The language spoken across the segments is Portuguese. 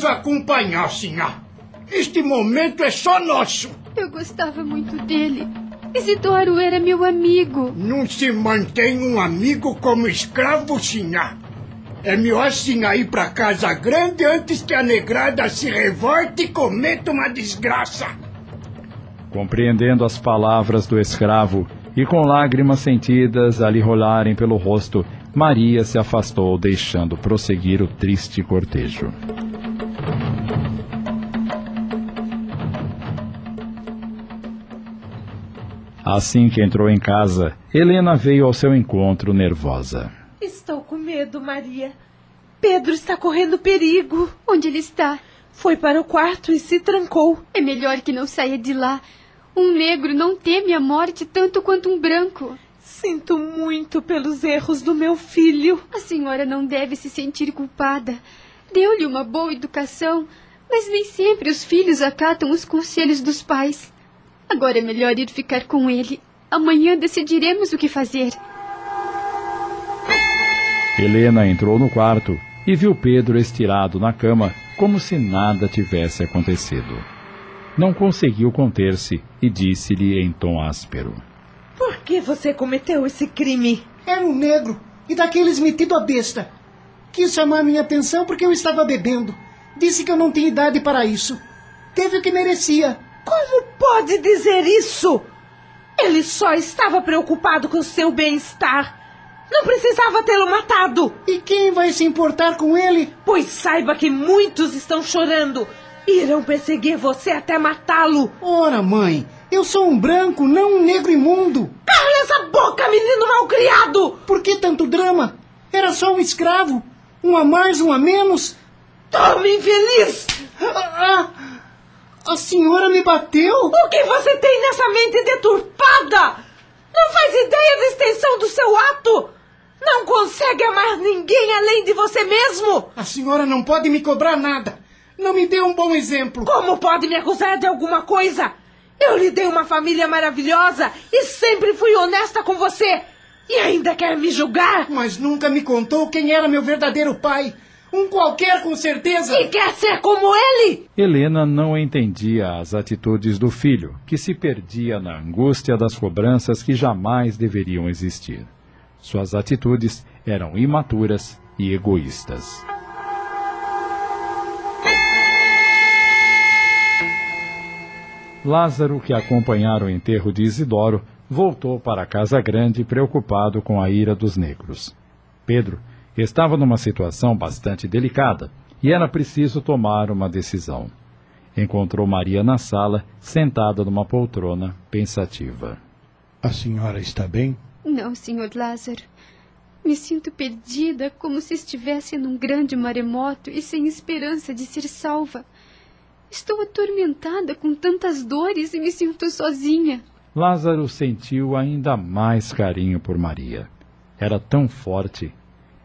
nos acompanhar, senhor. Este momento é só nosso. Eu gostava muito dele. Isidoro era meu amigo. Não se mantém um amigo como escravo, senhor. É melhor senhor ir pra casa grande antes que a negrada se revolte e cometa uma desgraça. Compreendendo as palavras do escravo e com lágrimas sentidas a lhe rolarem pelo rosto, Maria se afastou, deixando prosseguir o triste cortejo. Assim que entrou em casa, Helena veio ao seu encontro nervosa. Estou com medo, Maria. Pedro está correndo perigo. Onde ele está? Foi para o quarto e se trancou. É melhor que não saia de lá. Um negro não teme a morte tanto quanto um branco. Sinto muito pelos erros do meu filho. A senhora não deve se sentir culpada. Deu-lhe uma boa educação, mas nem sempre os filhos acatam os conselhos dos pais. Agora é melhor ir ficar com ele. Amanhã decidiremos o que fazer. Helena entrou no quarto e viu Pedro estirado na cama, como se nada tivesse acontecido. Não conseguiu conter-se e disse-lhe em tom áspero: Por que você cometeu esse crime? Era um negro e daqueles metido a besta. Quis chamar minha atenção porque eu estava bebendo. Disse que eu não tinha idade para isso. Teve o que merecia. Como pode dizer isso? Ele só estava preocupado com seu bem-estar. Não precisava tê-lo matado. E quem vai se importar com ele? Pois saiba que muitos estão chorando. Irão perseguir você até matá-lo. Ora, mãe, eu sou um branco, não um negro imundo. Cala essa boca, menino malcriado! Por que tanto drama? Era só um escravo. Um a mais, um a menos. Tome, infeliz! Ah, a senhora me bateu? O que você tem nessa mente deturpada? Não faz ideia da extensão do seu ato? Não consegue amar ninguém além de você mesmo? A senhora não pode me cobrar nada. Não me dê um bom exemplo. Como pode me acusar de alguma coisa? Eu lhe dei uma família maravilhosa e sempre fui honesta com você. E ainda quer me julgar? Mas nunca me contou quem era meu verdadeiro pai. Um qualquer, com certeza. E quer ser como ele? Helena não entendia as atitudes do filho, que se perdia na angústia das cobranças que jamais deveriam existir. Suas atitudes eram imaturas e egoístas. Lázaro, que acompanhara o enterro de Isidoro, voltou para a casa grande preocupado com a ira dos negros. Pedro estava numa situação bastante delicada e era preciso tomar uma decisão. Encontrou Maria na sala, sentada numa poltrona, pensativa. A senhora está bem? Não, senhor Lázaro. Me sinto perdida, como se estivesse num grande maremoto e sem esperança de ser salva. Estou atormentada com tantas dores e me sinto sozinha. Lázaro sentiu ainda mais carinho por Maria. Era tão forte.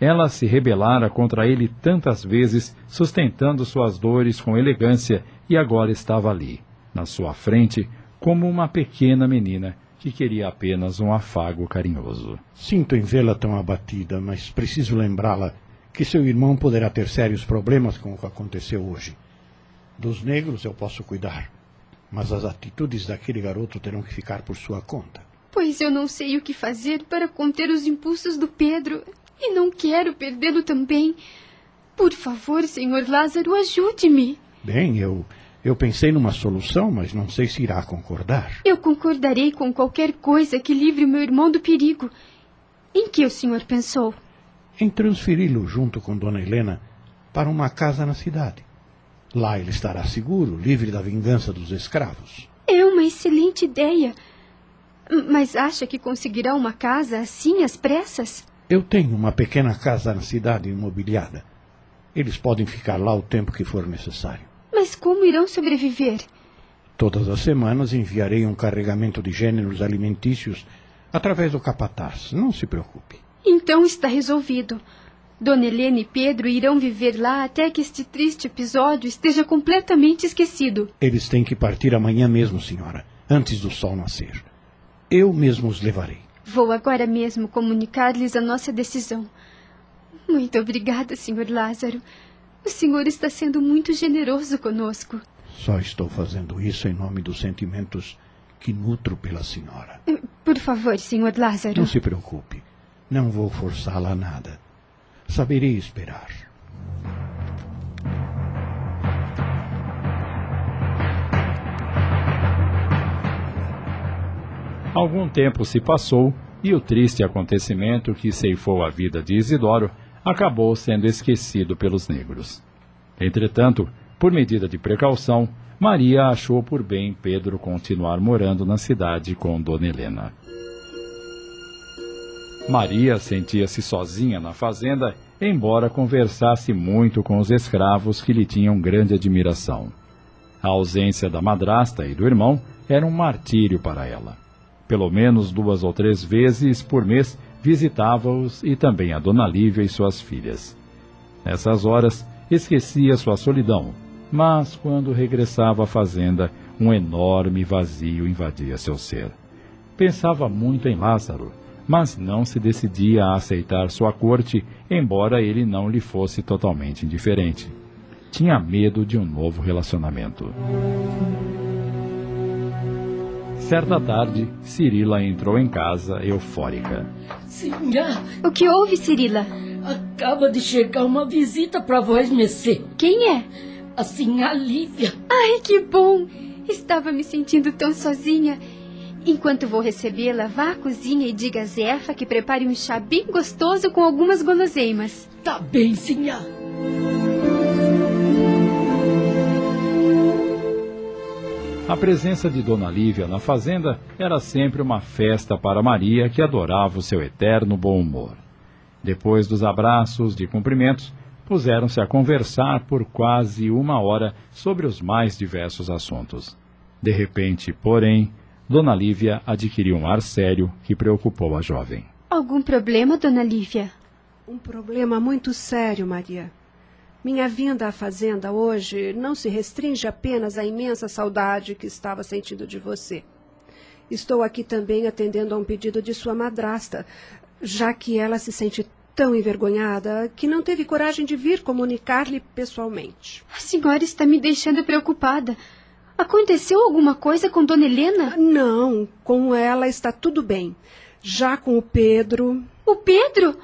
Ela se rebelara contra ele tantas vezes, sustentando suas dores com elegância, e agora estava ali, na sua frente, como uma pequena menina que queria apenas um afago carinhoso. Sinto em vê-la tão abatida, mas preciso lembrá-la que seu irmão poderá ter sérios problemas com o que aconteceu hoje. Dos negros eu posso cuidar, mas as atitudes daquele garoto terão que ficar por sua conta. Pois eu não sei o que fazer para conter os impulsos do Pedro e não quero perdê-lo também. Por favor, senhor Lázaro, ajude-me. Bem, eu eu pensei numa solução, mas não sei se irá concordar. Eu concordarei com qualquer coisa que livre meu irmão do perigo. Em que o senhor pensou? Em transferi-lo junto com Dona Helena para uma casa na cidade. Lá ele estará seguro, livre da vingança dos escravos. É uma excelente ideia. Mas acha que conseguirá uma casa assim às pressas? Eu tenho uma pequena casa na cidade imobiliada. Eles podem ficar lá o tempo que for necessário. Mas como irão sobreviver? Todas as semanas enviarei um carregamento de gêneros alimentícios através do capataz. Não se preocupe. Então está resolvido. Dona Helena e Pedro irão viver lá até que este triste episódio esteja completamente esquecido. Eles têm que partir amanhã mesmo, senhora, antes do sol nascer. Eu mesmo os levarei. Vou agora mesmo comunicar-lhes a nossa decisão. Muito obrigada, Sr. Lázaro. O senhor está sendo muito generoso conosco. Só estou fazendo isso em nome dos sentimentos que nutro pela senhora. Por favor, Sr. Lázaro. Não se preocupe. Não vou forçá-la a nada. Saberei esperar. Algum tempo se passou e o triste acontecimento que ceifou a vida de Isidoro acabou sendo esquecido pelos negros. Entretanto, por medida de precaução, Maria achou por bem Pedro continuar morando na cidade com Dona Helena. Maria sentia-se sozinha na fazenda, embora conversasse muito com os escravos que lhe tinham grande admiração. A ausência da madrasta e do irmão era um martírio para ela. Pelo menos duas ou três vezes por mês visitava-os e também a Dona Lívia e suas filhas. Nessas horas, esquecia sua solidão, mas quando regressava à fazenda, um enorme vazio invadia seu ser. Pensava muito em Lázaro, mas não se decidia a aceitar sua corte, embora ele não lhe fosse totalmente indiferente. Tinha medo de um novo relacionamento. Certa tarde, Cirila entrou em casa eufórica. Sinhá, O que houve, Cirila? acaba de chegar uma visita para vós, Messê. Quem é? A Sinhá Lívia. Ai, que bom! Estava me sentindo tão sozinha. Enquanto vou recebê-la, vá à cozinha e diga a Zefa que prepare um chá bem gostoso com algumas guloseimas. Tá bem, Sinhá. A presença de Dona Lívia na fazenda era sempre uma festa para Maria, que adorava o seu eterno bom humor. Depois dos abraços de cumprimentos, puseram-se a conversar por quase uma hora sobre os mais diversos assuntos. De repente, porém, Dona Lívia adquiriu um ar sério que preocupou a jovem. Algum problema, Dona Lívia? Um problema muito sério, Maria. Minha vinda à fazenda hoje não se restringe apenas à imensa saudade que estava sentindo de você. Estou aqui também atendendo a um pedido de sua madrasta, já que ela se sente tão envergonhada que não teve coragem de vir comunicar-lhe pessoalmente. A senhora está me deixando preocupada. Aconteceu alguma coisa com Dona Helena? Não, com ela está tudo bem. Já com o Pedro, O Pedro?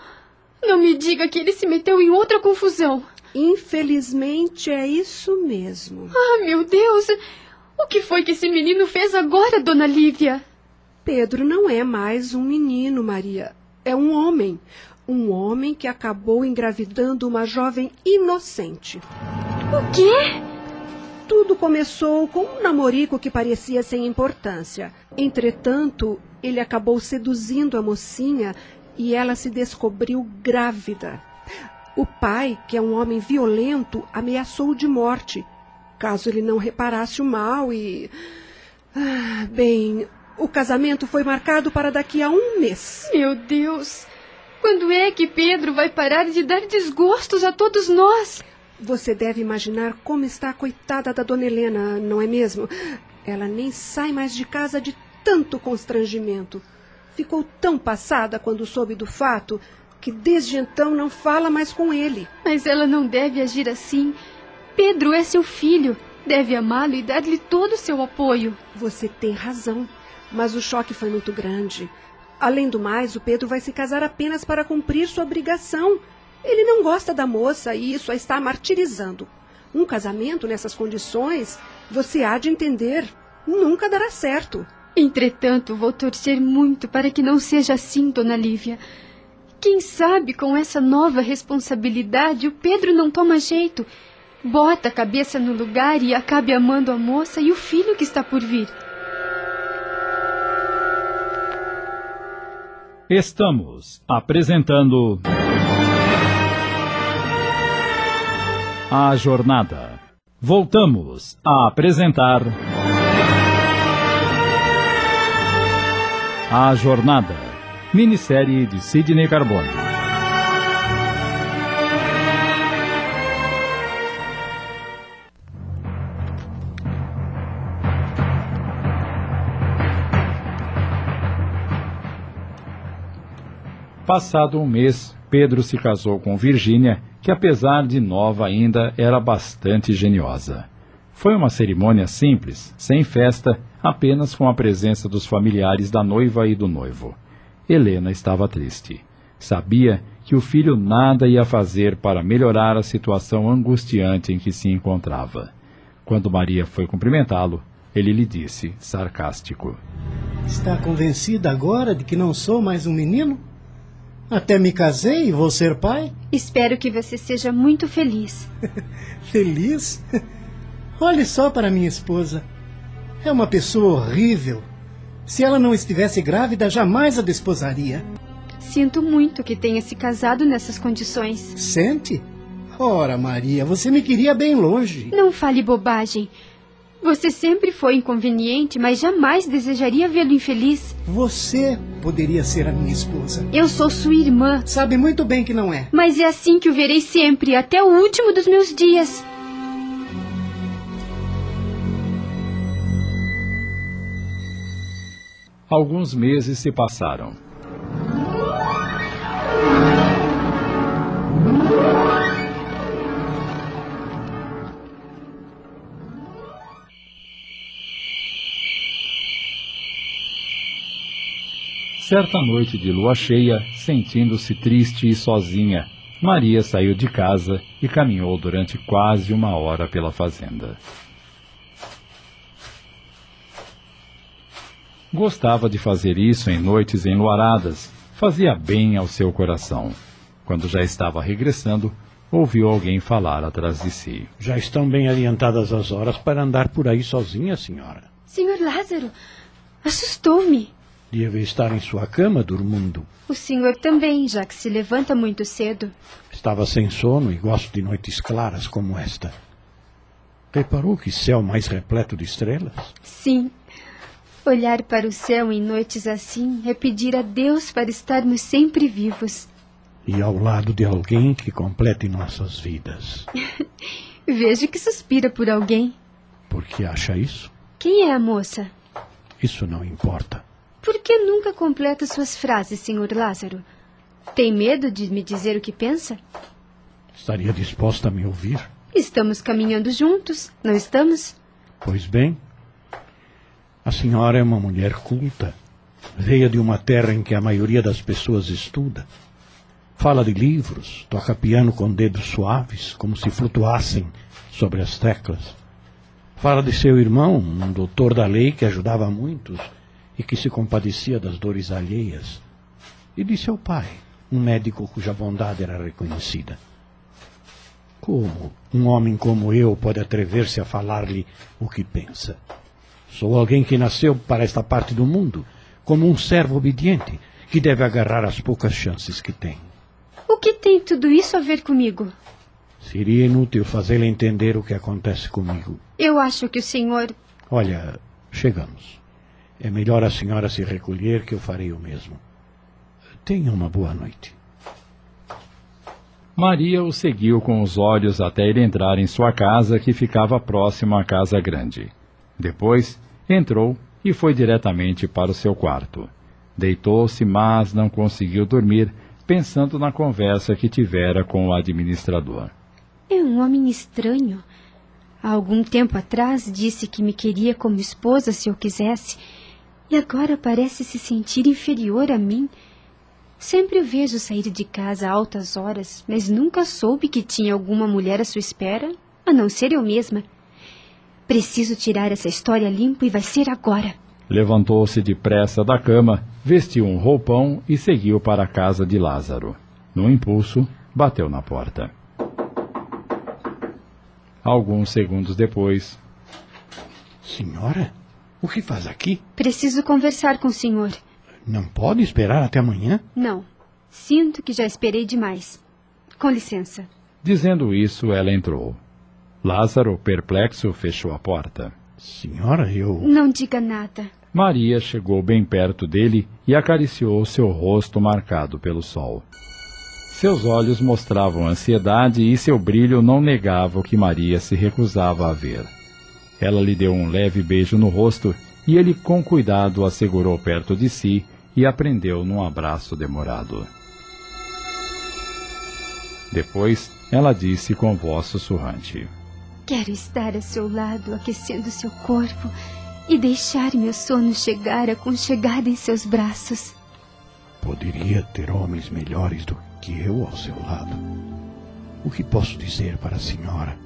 Não me diga que ele se meteu em outra confusão. Infelizmente é isso mesmo. Ah, meu Deus! O que foi que esse menino fez agora, Dona Lívia? Pedro não é mais um menino, Maria. É um homem. Um homem que acabou engravidando uma jovem inocente. O quê? Tudo começou com um namorico que parecia sem importância. Entretanto, ele acabou seduzindo a mocinha e ela se descobriu grávida. O pai, que é um homem violento, ameaçou de morte, caso ele não reparasse o mal e. Ah, bem, o casamento foi marcado para daqui a um mês. Meu Deus! Quando é que Pedro vai parar de dar desgostos a todos nós? Você deve imaginar como está a coitada da dona Helena, não é mesmo? Ela nem sai mais de casa de tanto constrangimento. Ficou tão passada quando soube do fato que desde então não fala mais com ele. Mas ela não deve agir assim. Pedro é seu filho. Deve amá-lo e dar-lhe todo o seu apoio. Você tem razão, mas o choque foi muito grande. Além do mais, o Pedro vai se casar apenas para cumprir sua obrigação. Ele não gosta da moça e isso a está martirizando. Um casamento nessas condições, você há de entender, nunca dará certo. Entretanto, vou torcer muito para que não seja assim, Dona Lívia. Quem sabe com essa nova responsabilidade o Pedro não toma jeito, bota a cabeça no lugar e acabe amando a moça e o filho que está por vir. Estamos apresentando. A Jornada. Voltamos a apresentar. A Jornada, minissérie de Sidney Carbone. Passado um mês, Pedro se casou com Virgínia, que apesar de nova ainda era bastante geniosa. Foi uma cerimônia simples, sem festa, apenas com a presença dos familiares da noiva e do noivo. Helena estava triste. Sabia que o filho nada ia fazer para melhorar a situação angustiante em que se encontrava. Quando Maria foi cumprimentá-lo, ele lhe disse, sarcástico: Está convencida agora de que não sou mais um menino? Até me casei e vou ser pai? Espero que você seja muito feliz. feliz? Olhe só para minha esposa. É uma pessoa horrível. Se ela não estivesse grávida, jamais a desposaria. Sinto muito que tenha se casado nessas condições. Sente? Ora, Maria, você me queria bem longe. Não fale bobagem. Você sempre foi inconveniente, mas jamais desejaria vê-lo infeliz. Você poderia ser a minha esposa. Eu sou sua irmã. Sabe muito bem que não é. Mas é assim que o verei sempre, até o último dos meus dias. Alguns meses se passaram. Certa noite de lua cheia, sentindo-se triste e sozinha, Maria saiu de casa e caminhou durante quase uma hora pela fazenda. Gostava de fazer isso em noites enluaradas, fazia bem ao seu coração. Quando já estava regressando, ouviu alguém falar atrás de si. Já estão bem adiantadas as horas para andar por aí sozinha, senhora. Senhor Lázaro, assustou-me. Deve estar em sua cama, dormindo. O senhor também, já que se levanta muito cedo. Estava sem sono e gosto de noites claras como esta. Reparou que céu mais repleto de estrelas? Sim. Olhar para o céu em noites assim é pedir a Deus para estarmos sempre vivos. E ao lado de alguém que complete nossas vidas. Vejo que suspira por alguém. Por que acha isso? Quem é a moça? Isso não importa. Por que nunca completa suas frases, Sr. Lázaro? Tem medo de me dizer o que pensa? Estaria disposta a me ouvir? Estamos caminhando juntos, não estamos? Pois bem. A senhora é uma mulher culta. Veio de uma terra em que a maioria das pessoas estuda. Fala de livros, toca piano com dedos suaves, como se flutuassem sobre as teclas. Fala de seu irmão, um doutor da lei que ajudava muitos e que se compadecia das dores alheias, e de seu pai, um médico cuja bondade era reconhecida. Como um homem como eu pode atrever-se a falar-lhe o que pensa? Sou alguém que nasceu para esta parte do mundo, como um servo obediente, que deve agarrar as poucas chances que tem. O que tem tudo isso a ver comigo? Seria inútil fazê-la entender o que acontece comigo. Eu acho que o senhor. Olha, chegamos. É melhor a senhora se recolher que eu farei o mesmo. Tenha uma boa noite. Maria o seguiu com os olhos até ele entrar em sua casa, que ficava próximo à casa grande. Depois, entrou e foi diretamente para o seu quarto. Deitou-se, mas não conseguiu dormir, pensando na conversa que tivera com o administrador. É um homem estranho. Há algum tempo atrás disse que me queria como esposa se eu quisesse e agora parece se sentir inferior a mim. Sempre o vejo sair de casa a altas horas, mas nunca soube que tinha alguma mulher à sua espera, a não ser eu mesma. Preciso tirar essa história limpo e vai ser agora. Levantou-se depressa da cama, vestiu um roupão e seguiu para a casa de Lázaro. No impulso, bateu na porta. Alguns segundos depois. Senhora? O que faz aqui? Preciso conversar com o senhor. Não pode esperar até amanhã? Não. Sinto que já esperei demais. Com licença. Dizendo isso, ela entrou. Lázaro, perplexo, fechou a porta. Senhora, eu. Não diga nada. Maria chegou bem perto dele e acariciou seu rosto marcado pelo sol. Seus olhos mostravam ansiedade e seu brilho não negava o que Maria se recusava a ver. Ela lhe deu um leve beijo no rosto e ele, com cuidado, a segurou perto de si e a prendeu num abraço demorado. Depois, ela disse com voz sussurrante: Quero estar a seu lado, aquecendo seu corpo e deixar meu sono chegar aconchegada em seus braços. Poderia ter homens melhores do que eu ao seu lado. O que posso dizer para a senhora?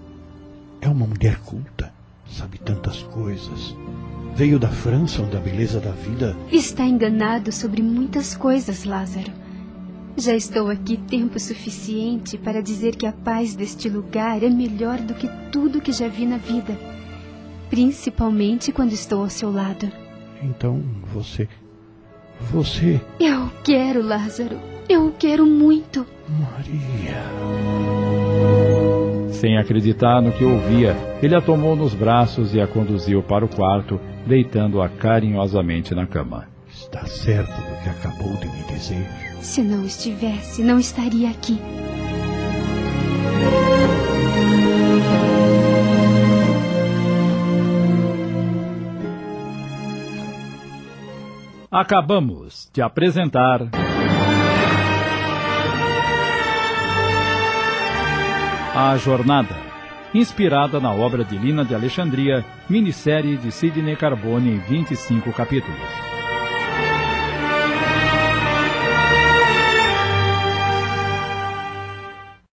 É uma mulher culta, sabe tantas coisas. Veio da França, onde a beleza da vida. Está enganado sobre muitas coisas, Lázaro. Já estou aqui tempo suficiente para dizer que a paz deste lugar é melhor do que tudo que já vi na vida. Principalmente quando estou ao seu lado. Então você. Você. Eu quero, Lázaro. Eu o quero muito. Maria. Sem acreditar no que ouvia, ele a tomou nos braços e a conduziu para o quarto, deitando-a carinhosamente na cama. Está certo do que acabou de me dizer. Se não estivesse, não estaria aqui. Acabamos de apresentar. A Jornada, inspirada na obra de Lina de Alexandria, minissérie de Sidney Carbone em 25 capítulos.